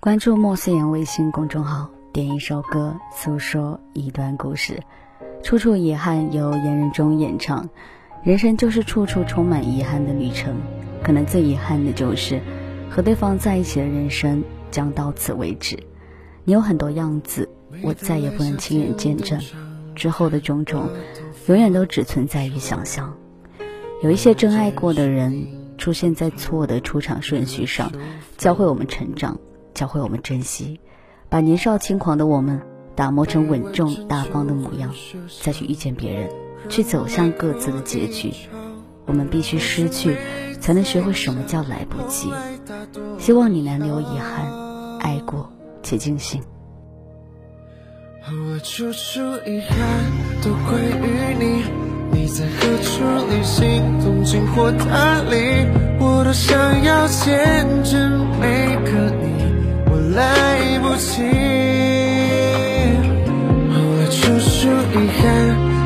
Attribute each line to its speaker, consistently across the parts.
Speaker 1: 关注莫思言微信公众号，点一首歌，诉说一段故事。处处遗憾由严仁中演唱。人生就是处处充满遗憾的旅程，可能最遗憾的就是和对方在一起的人生将到此为止。你有很多样子，我再也不能亲眼见证。之后的种种，永远都只存在于想象。有一些真爱过的人，出现在错的出场顺序上，教会我们成长。教会我们珍惜，把年少轻狂的我们打磨成稳重大方的模样，再去遇见别人，去走向各自的结局。我们必须失去，才能学会什么叫来不及。希望你难留遗憾，爱过且尽兴。
Speaker 2: 处处遗憾都归于你，你在何处旅行，东京或大理，我都想要见证每个你。来不及，后来处处遗憾，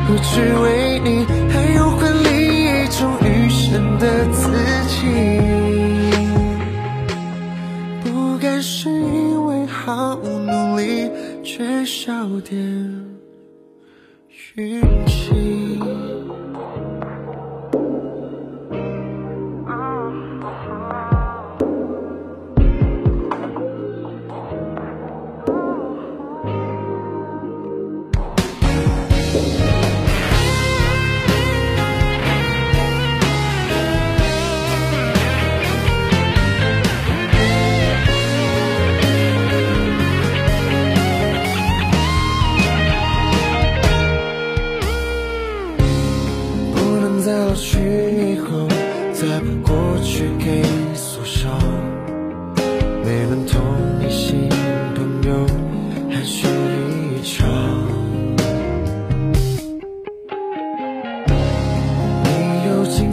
Speaker 2: 不只为你，还有换另一种余生的自己。不该是因为好努力，缺少点运气。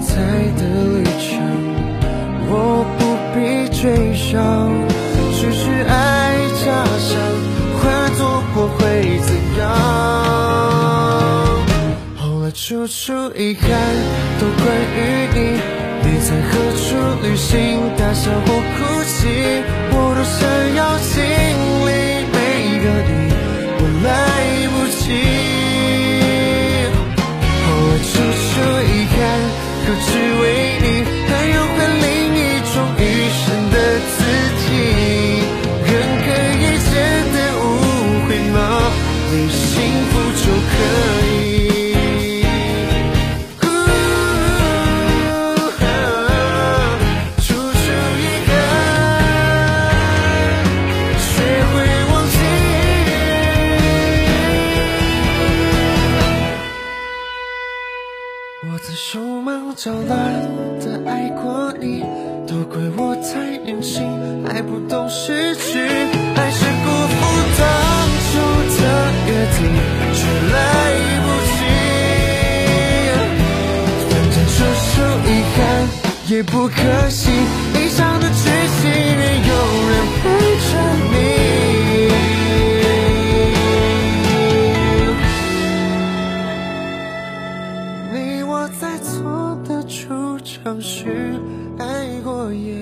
Speaker 2: 在的旅程，我不必追上，只是爱加上，换做我会怎样？后来处处遗憾都关于你，你在何处旅行，大笑或哭泣，我着乱的爱过你，都怪我太任性，还不懂失去，还是辜负当初的约定，却来不及。反正说声遗憾，也不可惜。是爱过也